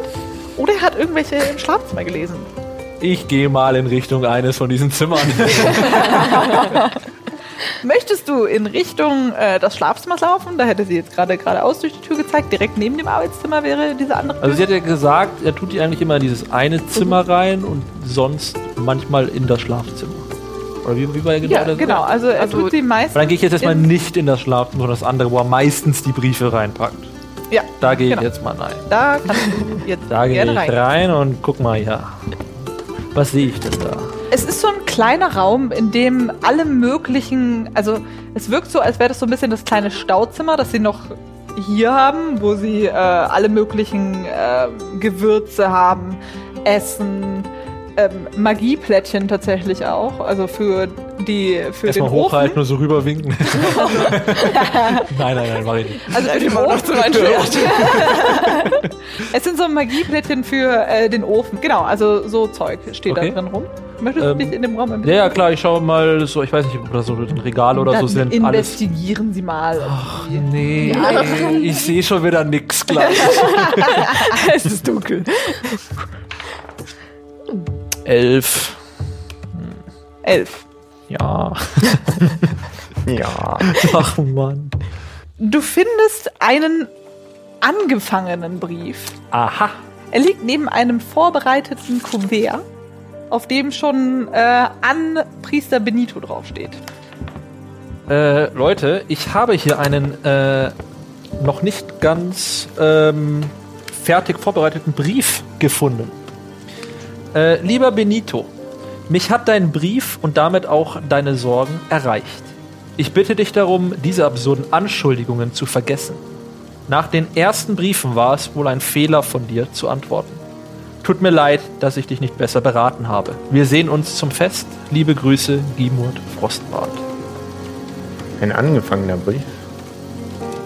Oder er hat irgendwelche im Schlafzimmer gelesen. Ich gehe mal in Richtung eines von diesen Zimmern. Möchtest du in Richtung äh, des Schlafzimmers laufen? Da hätte sie jetzt gerade geradeaus durch die Tür gezeigt. Direkt neben dem Arbeitszimmer wäre diese andere Tür. Also sie hat ja gesagt, er tut die eigentlich immer in dieses eine Zimmer rein und sonst manchmal in das Schlafzimmer. Oder wie, wie war er genau? ja, das genau. Also er Also- tut sie Aber meistens. dann gehe ich jetzt erstmal in- nicht in das Schlafzimmer, sondern das andere, wo er meistens die Briefe reinpackt. Ja, Da gehe ich Genau. jetzt mal rein. da kannst du jetzt Da gehe gerne ich rein. rein. und guck mal, ja. Was sehe ich denn da? Es ist so ein kleiner Raum, in dem alle möglichen, also es wirkt so, als wäre das so ein bisschen das kleine Stauzimmer, das sie noch hier haben, wo sie äh, alle möglichen äh, Gewürze haben, Essen, ähm, Magieplättchen tatsächlich auch, also für die für den Erstmal Ofen. hochhalten und so rüberwinken. nein, nein, nein, mach ich nicht. Also für den Ofen. es sind so Magieplättchen für äh, den Ofen. Genau, also so Zeug steht Okay. da drin rum. Möchtest Ähm, du dich in dem Raum ein Ja, ja, klar, ich schaue mal so, ich weiß nicht, ob da so ein Regal oder so Dann sind. Alles. investigieren Sie mal. irgendwie. Nee, ich sehe schon wieder nix gleich. es ist dunkel. Elf. Elf. Ja. Ja. Ach Mann. Du findest einen angefangenen Brief. Aha. Er liegt neben einem vorbereiteten Kuvert, auf dem schon äh, an Priester Benito draufsteht. Äh, Leute, ich habe hier einen äh, noch nicht ganz ähm, fertig vorbereiteten Brief gefunden. Äh, lieber Benito, mich hat dein Brief und damit auch deine Sorgen erreicht. Ich bitte dich darum, diese absurden Anschuldigungen zu vergessen. Nach den ersten Briefen war es wohl ein Fehler von dir zu antworten. Tut mir leid, dass ich dich nicht besser beraten habe. Wir sehen uns zum Fest. Liebe Grüße, Gimurt Frostbart. Ein angefangener Brief.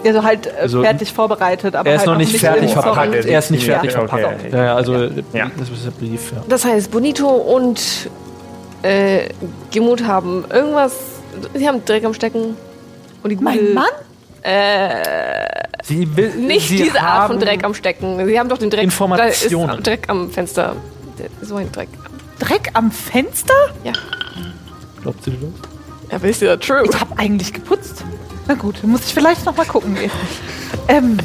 Also halt äh, Also, fertig vorbereitet, aber er ist halt noch nicht fertig verpackt. Er ist nicht Ja, fertig okay, verpackt. okay. Ja, ja, also Ja. das ist der Brief. Ja. Das heißt, Bonito und äh, Gemut haben irgendwas. Sie haben Dreck am Stecken. Und die Mein Mann? Äh, Sie will, nicht sie diese Art von Dreck am Stecken. Sie haben doch den Dreck. Informationen. Da ist Dreck am Fenster. So ein Dreck. Dreck am Fenster? Glaubt sie das? Ja, wisst ihr, true. Ich habe eigentlich geputzt. Na gut, muss ich vielleicht noch mal gucken gehen. ähm,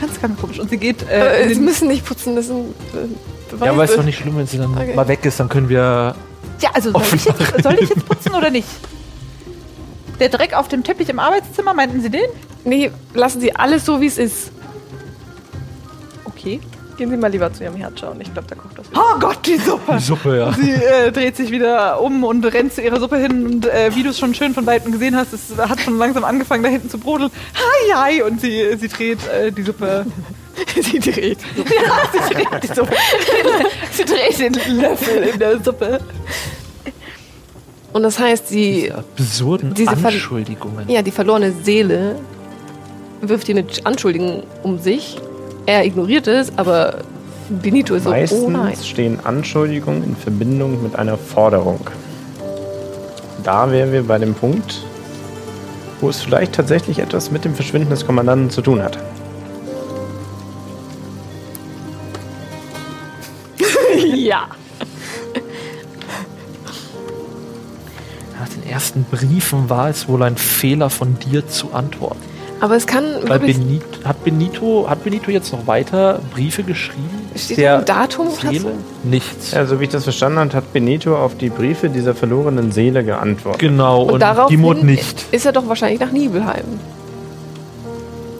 ganz, ganz komisch. Und sie geht äh, Äh, Sie müssen nicht putzen, das sind äh, Ja, aber ist doch nicht schlimm, wenn sie dann Okay. mal weg ist, dann können wir. Ja, also soll ich, jetzt, soll ich jetzt putzen oder nicht? Der Dreck auf dem Teppich im Arbeitszimmer, meinten Sie den? Nee, lassen Sie alles so, wie es ist. Okay. Gehen Sie mal lieber zu Ihrem Herd schauen. Ich glaube, da kocht das wieder. Oh Gott, die Suppe. Die Suppe, ja. Sie äh, dreht sich wieder um und rennt zu ihrer Suppe hin und äh, wie du es schon schön von Weitem gesehen hast, es hat schon langsam angefangen, da hinten zu brodeln. Hi, hi! Und sie, sie dreht äh, die Suppe. Sie dreht. ja, sie dreht die Suppe. sie dreht den Löffel in der Suppe. Und das heißt, sie, Diese absurden Diese Ver- Anschuldigungen. ja, die verlorene Seele wirft hier mit Anschuldigungen um sich. Er ignoriert es, aber Benito ist so, Meistens oh nein. stehen Anschuldigungen in Verbindung mit einer Forderung. Da wären wir bei dem Punkt, wo es vielleicht tatsächlich etwas mit dem Verschwinden des Kommandanten zu tun hat. ja. Nach den ersten Briefen war es wohl ein Fehler von dir zu antworten. Aber es kann Weil Benito, hat, Benito, hat Benito jetzt noch weiter Briefe geschrieben? Steht Der ein Datum Seele? so? Nichts. Ja, so wie ich das verstanden habe, hat Benito auf die Briefe dieser verlorenen Seele geantwortet. Genau, und, Und, darauf die Mut nicht. ist er doch wahrscheinlich nach Nibelheim.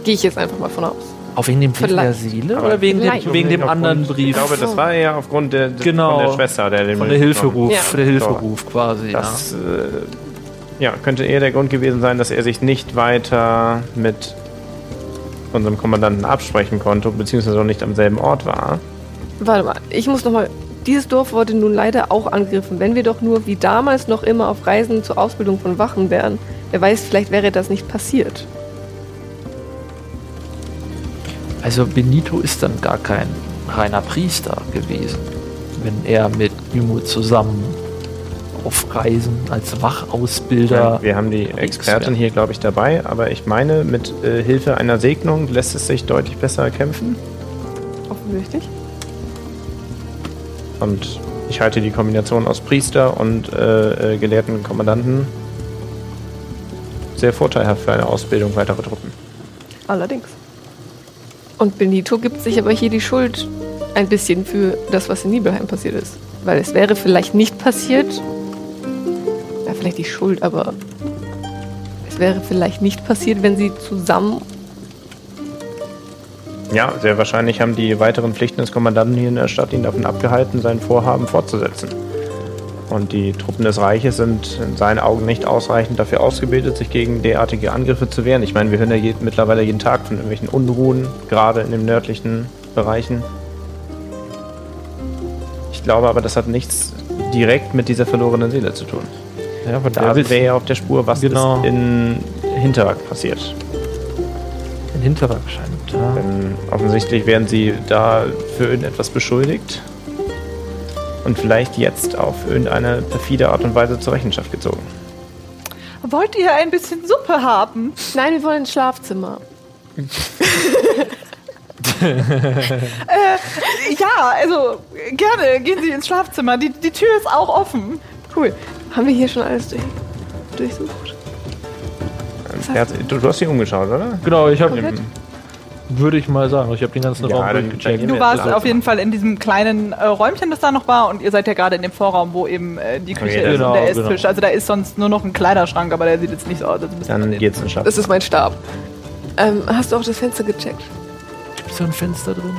Gehe ich jetzt einfach mal von aus. Auch wegen dem Brief der Vielleicht. Seele Aber oder wegen dem, wegen dem anderen Aufgrund- Brief? Ich glaube, das war ja aufgrund der, des- Genau. von der Schwester, der den von der Brief Hilferuf, Ja. der Hilferuf quasi. Das äh, ja, könnte eher der Grund gewesen sein, dass er sich nicht weiter mit unserem Kommandanten absprechen konnte, beziehungsweise auch nicht am selben Ort war. Warte mal, ich muss nochmal. Dieses Dorf wurde nun leider auch angegriffen. Wenn wir doch nur wie damals noch immer auf Reisen zur Ausbildung von Wachen wären, wer weiß, vielleicht wäre das nicht passiert. Also Benito ist dann gar kein reiner Priester gewesen, wenn er mit Yumu zusammen auf Reisen als Wachausbilder. Wir haben die Expertin hier, glaube ich, dabei, aber ich meine, mit äh, Hilfe einer Segnung lässt es sich deutlich besser kämpfen. Offensichtlich. Und ich halte die Kombination aus Priester und äh, äh, gelehrten Kommandanten sehr vorteilhaft für eine Ausbildung weiterer Truppen. Allerdings. Und Benito gibt sich aber hier die Schuld ein bisschen für das, was in Nibelheim passiert ist. Weil es wäre vielleicht nicht passiert. Ja, vielleicht die Schuld, aber es wäre vielleicht nicht passiert, wenn sie zusammen. Ja, sehr wahrscheinlich haben die weiteren Pflichten des Kommandanten hier in der Stadt ihn davon abgehalten, sein Vorhaben fortzusetzen. Und die Truppen des Reiches sind in seinen Augen nicht ausreichend dafür ausgebildet, sich gegen derartige Angriffe zu wehren. Ich meine, wir hören ja je, mittlerweile jeden Tag von irgendwelchen Unruhen, gerade in den nördlichen Bereichen. Ich glaube aber, das hat nichts direkt mit dieser verlorenen Seele zu tun. Ja, aber Da sind wir ja auf der Spur, was Genau. ist in Hinterrag passiert. in Hinterrag scheint. Ja. Denn offensichtlich werden sie da für irgendetwas beschuldigt und vielleicht jetzt auf irgendeine perfide Art und Weise zur Rechenschaft gezogen. Wollt ihr ein bisschen Suppe haben? Nein, wir wollen ins Schlafzimmer. Ja, also gerne. Gehen Sie ins Schlafzimmer. Die, die Tür ist auch offen. Cool. Haben wir hier schon alles durch, durchsucht? Hat, du, du hast dich umgeschaut, oder? Genau, ich habe, würde ich mal sagen, ich habe den ganzen Ja, Raum durchgecheckt. gehen Du warst auf jeden Fall in diesem kleinen äh, Räumchen, das da noch war, und ihr seid ja gerade in dem Vorraum, wo eben äh, die Küche Okay, ist genau, und der Esstisch. genau. Also da ist sonst nur noch ein Kleiderschrank, aber der sieht jetzt nicht so aus. als müsste man Dann geht's in den Schatten. Das ist mein Stab. Ähm, hast du auch das Fenster gecheckt? Gibt so ein Fenster drin?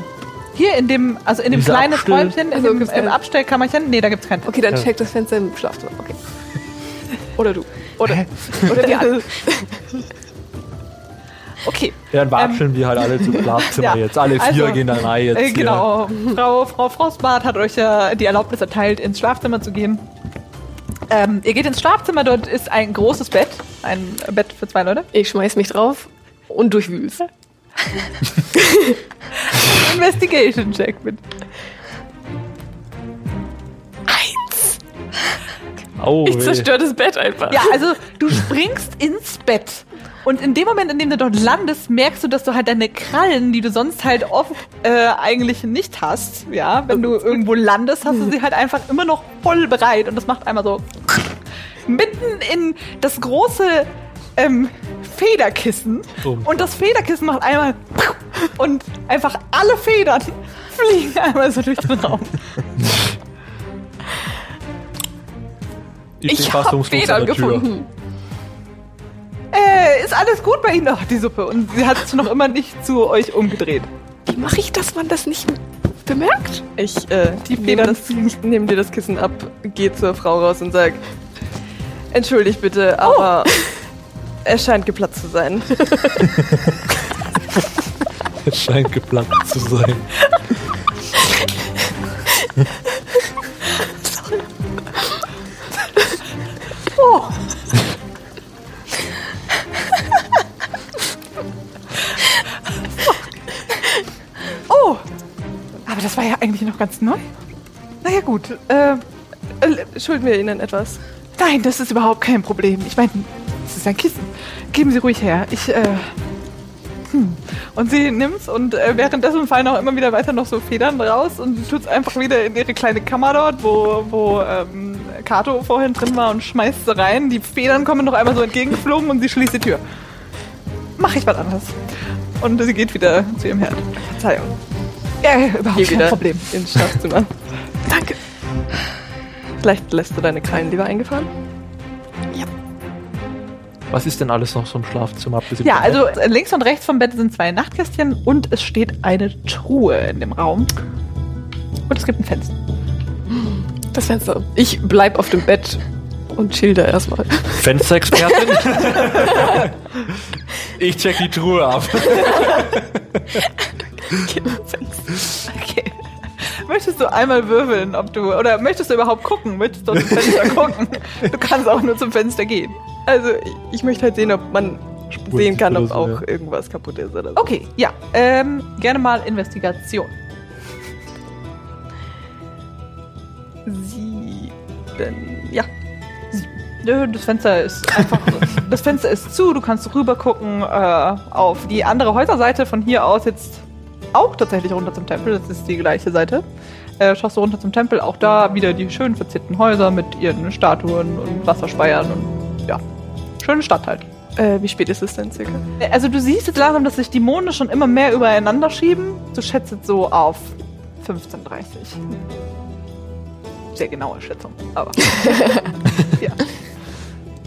Hier in dem, also in dem Dieser kleinen Abstell- Räumchen, in Also dem gibt's im kein- Abstellkammerchen. Nee, da gibt's keinen. Okay, dann check das Fenster im Schlafzimmer. Okay. Oder du. Oder, oder wir alle. Okay. Ja, dann watscheln wir halt alle zum Schlafzimmer ja, jetzt. Alle vier also, gehen dann rein jetzt. Äh, hier. genau. Frau, Frau Frostbart hat euch ja die Erlaubnis erteilt, ins Schlafzimmer zu gehen. Ähm, ihr geht ins Schlafzimmer, dort ist ein großes Bett. Ein Bett für zwei Leute. Ich schmeiß mich drauf und durchwühl's. Investigation-Check mit. Eins. Oh, Ich zerstöre das Bett einfach. Ja, also du springst ins Bett. Und in dem Moment, in dem du dort landest, merkst du, dass du halt deine Krallen, die du sonst halt oft äh, eigentlich nicht hast, ja, wenn du irgendwo landest, hast du sie halt einfach immer noch voll bereit. Und das macht einmal so mitten in das große ähm, Federkissen. Bumm. Und das Federkissen macht einmal und einfach alle Federn fliegen einmal so durch den Raum. Ich, Ich bin habe Federn gefunden. Äh, ist alles gut bei Ihnen? Ach, die Suppe. Und sie hat sich noch immer nicht zu euch umgedreht. Wie mache ich, dass man das nicht bemerkt? Ich, äh, Die nehme Federn das, ich nehm dir das Kissen ab, geh zur Frau raus und sag, entschuldigt bitte, aber er scheint geplatzt zu sein. Es scheint geplatzt zu sein. Oh, aber das war ja eigentlich noch ganz neu. Naja gut, äh, Äh, Schulden wir Ihnen etwas? nein, das ist überhaupt kein Problem. Ich meine, es ist ein Kissen. Geben Sie ruhig her. Ich, äh, hm. Und sie nimmt's und äh, währenddessen fallen auch immer wieder weiter noch so Federn raus und sie tut's einfach wieder in ihre kleine Kammer dort, wo, wo ähm, Kato vorhin drin war und schmeißt sie rein. Die Federn kommen noch einmal so entgegengeflogen und sie schließt die Tür. Mach ich was anderes. Und sie geht wieder zu ihrem Herd. Verzeihung. Ja, überhaupt Geh kein Problem. ins Schlafzimmer. Danke. Vielleicht lässt du deine Krallen lieber eingefahren? Was ist denn alles noch so im Schlafzimmer? abgesehen Ja, also äh, links und rechts vom Bett sind zwei Nachtkästchen und es steht eine Truhe in dem Raum. Und es gibt ein Fenster. Das Fenster. Ich bleib auf dem Bett und chill da erstmal. Fensterexpertin? ich check die Truhe ab. Okay. Möchtest du einmal würfeln, ob du. Oder möchtest du überhaupt gucken? Möchtest du dem Fenster gucken? Du kannst auch nur zum Fenster gehen. Also ich, ich möchte halt sehen, ob man Spuren sehen kann, ob auch ja. irgendwas kaputt ist oder so. Okay, ja. Ähm, gerne mal Investigation. Sieben. Ja. Nö, Das Fenster ist einfach. das Fenster ist zu, du kannst rüber gucken äh, auf die andere Häuserseite. Von hier aus jetzt auch tatsächlich runter zum Tempel. Das ist die gleiche Seite. Äh, schaust du runter zum Tempel, auch da wieder die schön verzierten Häuser mit ihren Statuen und Wasserspeiern und ja, schöne Stadt halt. Äh, wie spät ist es denn circa? Also du siehst jetzt langsam, dass sich die Monde schon immer mehr übereinander schieben. Du schätzt jetzt so auf 15.30 Sehr genaue Schätzung, aber ja.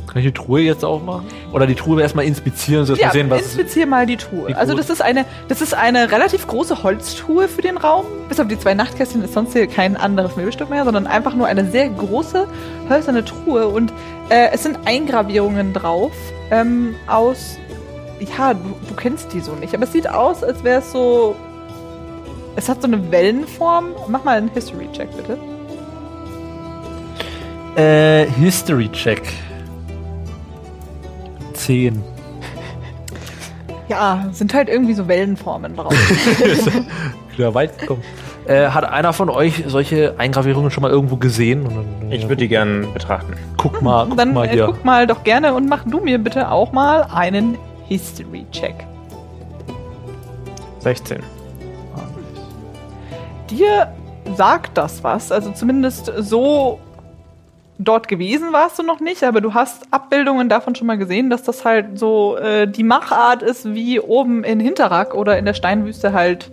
Kann ich die Truhe jetzt aufmachen? Oder die Truhe erstmal inspizieren, sodass wir sehen, was inspizier mal die Truhe. Also das ist eine, das ist eine relativ große Holztruhe für den Raum. Bis auf die zwei Nachtkästchen ist sonst hier kein anderes Möbelstück mehr, sondern einfach nur eine sehr große hölzerne Truhe. Und äh, es sind Eingravierungen drauf ähm, aus. Ja, du, du kennst die so nicht, aber es sieht aus, als wäre es so. Es hat so eine Wellenform. Mach mal einen History-Check, bitte. Äh, History 10. Ja, sind halt irgendwie so Wellenformen drauf. Wieder weit gekommen. Äh, hat einer von euch solche Eingravierungen schon mal irgendwo gesehen? Und dann, Ich würde die gern betrachten. Guck mal, guck Dann mal äh, hier. guck mal doch gerne und mach du mir bitte auch mal einen History-Check. 16. Dir sagt das was, also zumindest so dort gewesen warst du noch nicht, aber du hast Abbildungen davon schon mal gesehen, dass das halt so äh, die Machart ist wie oben in Hinterrack oder in der Steinwüste halt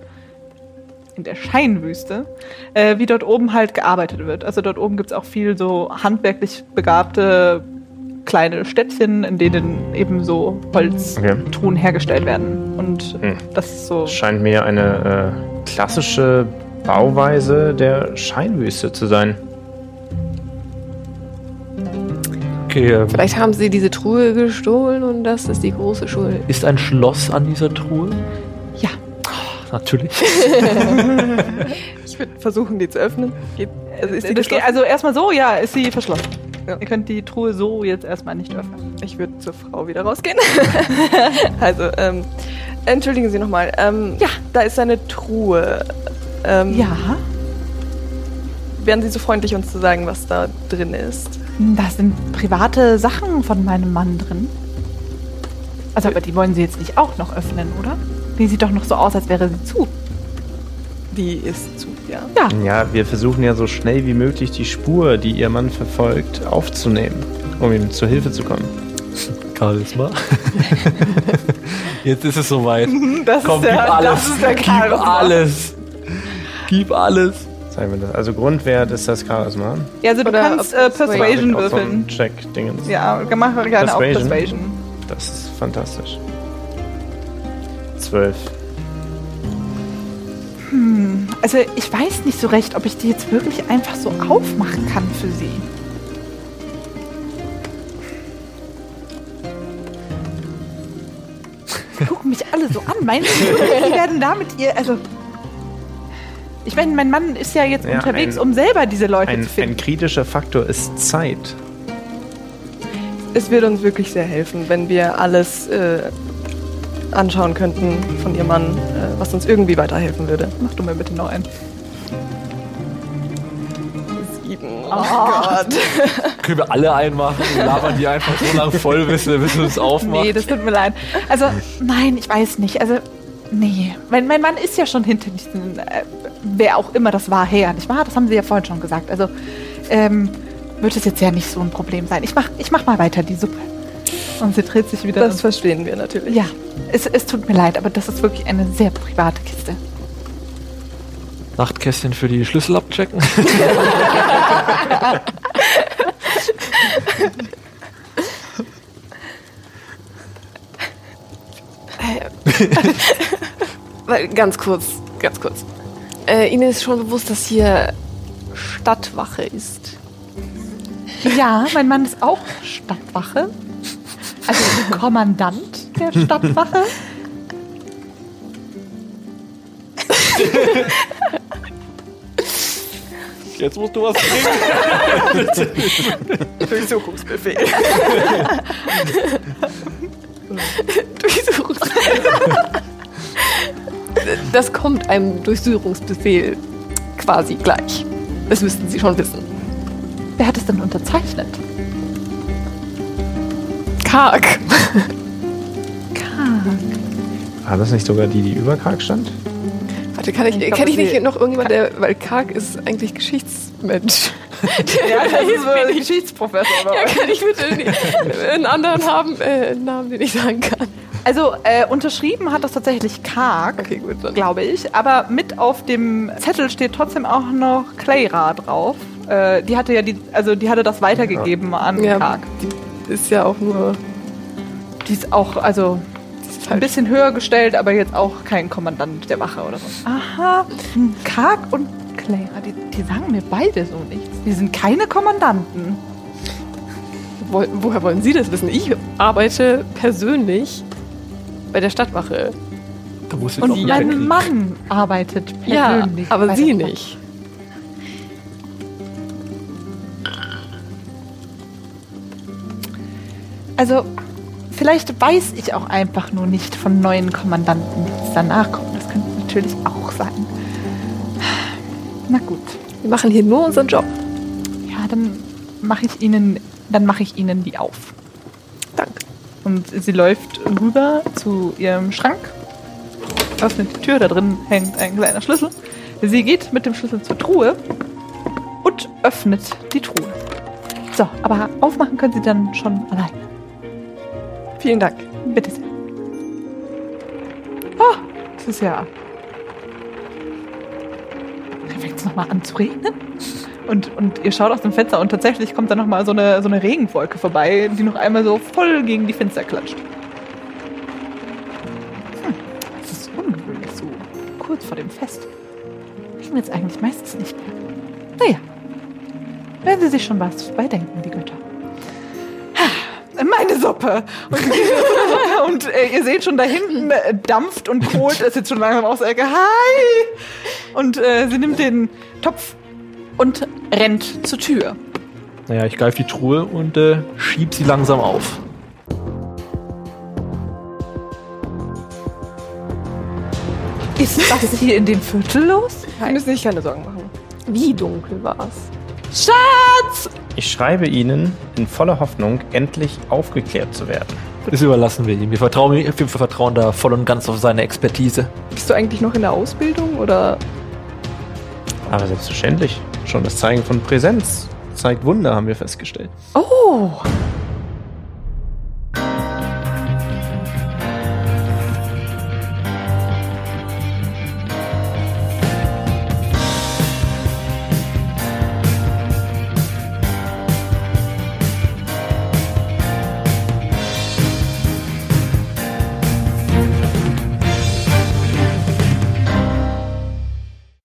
in der Scheinwüste, äh, wie dort oben halt gearbeitet wird. Also dort oben gibt es auch viel so handwerklich begabte kleine Städtchen, in denen eben so Holztruhen Okay. hergestellt werden. Und Hm. das ist so. Scheint mir eine äh, klassische Bauweise der Scheinwüste zu sein. Okay, ähm, Vielleicht haben sie diese Truhe gestohlen und das ist die große Schuld. ist ein Schloss an dieser Truhe? Ja. Natürlich. Ich würde versuchen, die zu öffnen. Geht, also ist die Das geht, also erstmal so, ja, ist sie verschlossen. Ja. Ihr könnt die Truhe so jetzt erstmal nicht öffnen. Ich würde zur Frau wieder rausgehen. also, ähm, entschuldigen Sie nochmal. Ähm, Ja. Da ist eine Truhe. Ähm, Ja, Wären Sie so freundlich, uns zu sagen, was da drin ist? Da sind private Sachen von meinem Mann drin. Also, aber die wollen sie jetzt nicht auch noch öffnen, oder? Die sieht doch noch so aus, als wäre sie zu. Die ist zu, ja. Ja, Ja, wir versuchen ja so schnell wie möglich die Spur, die ihr Mann verfolgt, aufzunehmen, um ihm zur Hilfe zu kommen. Charisma. Jetzt ist es soweit. das Komm, gib alles. gib alles. Gib alles. Sagen wir das. Also Grundwert ist das Charisma. Ja, also du Oder kannst äh, Persuasion ein würfeln. Check-Dingens. Ja, mach gerne auch Persuasion? Persuasion. Das ist fantastisch. Zwölf. Hm, also ich weiß nicht so recht, ob ich die jetzt wirklich einfach so aufmachen kann für sie. Die gucken mich alle so an. Meinst du, die werden damit ihr, also... Ich meine, mein Mann ist ja jetzt Ja, unterwegs, ein- um selber diese Leute Ein, zu finden. ein kritischer Faktor ist Zeit. Es würde uns wirklich sehr helfen, wenn wir alles äh, anschauen könnten von Ihrem Mann, äh, was uns irgendwie weiterhelfen würde. Mach du mir bitte noch einen. Sieben. Oh Gott. Können wir alle einmachen und labern die einfach so lange voll, bis wir, bis wir es aufmachen? Nee, das tut mir leid. Also, nein, ich weiß nicht. Also, nee. Mein, mein Mann ist ja schon hinter diesen, äh, wer auch immer das war, her, nicht wahr? Das haben Sie ja vorhin schon gesagt. Also, ähm, wird es jetzt ja nicht so ein Problem sein. Ich mach, ich mach mal weiter die Suppe. Und sie dreht sich wieder. Das verstehen wir natürlich. ja, es, es tut mir leid, aber das ist wirklich eine sehr private Kiste. Nachtkästchen für die Schlüssel abchecken. ganz kurz, ganz kurz. Äh, Ihnen ist schon bewusst, dass hier Stadtwache ist. Ja, mein Mann ist auch Stadtwache. Also Kommandant der Stadtwache. Jetzt musst du was bringen. Durchsuchungsbefehl. Durchsuchungsbefehl. Das kommt einem Durchsuchungsbefehl quasi gleich. Das müssten Sie schon wissen. Wer hat es denn unterzeichnet? Karg. War das nicht sogar die, die über Karg stand? Warte, kann ich, Ich glaub, kenn ich nicht noch irgendjemand, der, weil Karg ist eigentlich Geschichtsmensch. Ja, das ist mir ein. Geschichtsprofessor. Ja, kann ich bitte einen anderen haben, äh, einen Namen, den ich sagen kann. Also äh, unterschrieben hat das tatsächlich Karg, Okay, glaube ich. Aber mit auf dem Zettel steht trotzdem auch noch Clayra drauf. Äh, die hatte ja die, also die hatte das weitergegeben an Ja, Karg. die ist ja auch nur Die ist auch, also ist ein bisschen höher gestellt, aber jetzt auch kein Kommandant der Wache oder so. Aha, hm, Karg und Clayra, die, die sagen mir beide so nichts. Die sind keine Kommandanten. Wo, woher wollen Sie das wissen? Ich arbeite persönlich bei der Stadtwache. Da muss ich Und noch mein. Mann arbeitet Ja, persönlich. aber bei Sie nicht. Also, vielleicht weiß ich auch einfach nur nicht von neuen Kommandanten, die jetzt danach kommen. Das könnte natürlich auch sein. Na gut. Wir machen hier nur unseren Job. Ja, dann mache ich Ihnen, dann mache ich Ihnen die auf. Danke. Und sie läuft rüber zu ihrem Schrank, öffnet die Tür, da drin hängt ein kleiner Schlüssel. Sie geht mit dem Schlüssel zur Truhe und öffnet die Truhe. So, aber aufmachen können Sie dann schon allein. Vielen Dank. Bitte sehr. Oh, das ist ja. Fängt es nochmal an zu regnen. Und, und ihr schaut aus dem Fenster und tatsächlich kommt da nochmal so eine, so eine Regenwolke vorbei, die noch einmal so voll gegen die Fenster klatscht. Hm, das ist ungewöhnlich so kurz vor dem Fest. Regnet es eigentlich meistens nicht mehr. Naja, werden Sie sich schon was bei denken, die Götter. Meine Suppe! Und, und äh, ihr seht schon da hinten äh, dampft und kohlt es jetzt schon langsam aus der Ecke. Hi! Und äh, sie nimmt den Topf und rennt zur Tür. Naja, ich greife die Truhe und äh, schieb sie langsam auf. Ist das hier in dem Viertel los? Sie müssen sich keine Sorgen machen. Wie dunkel war's? Schatz! Ich schreibe Ihnen in voller Hoffnung, endlich aufgeklärt zu werden. Das überlassen wir ihm. Wir vertrauen, wir vertrauen da voll und ganz auf seine Expertise. Bist du eigentlich noch in der Ausbildung oder? Aber selbstverständlich. Schon das Zeigen von Präsenz zeigt Wunder, haben wir festgestellt. Oh,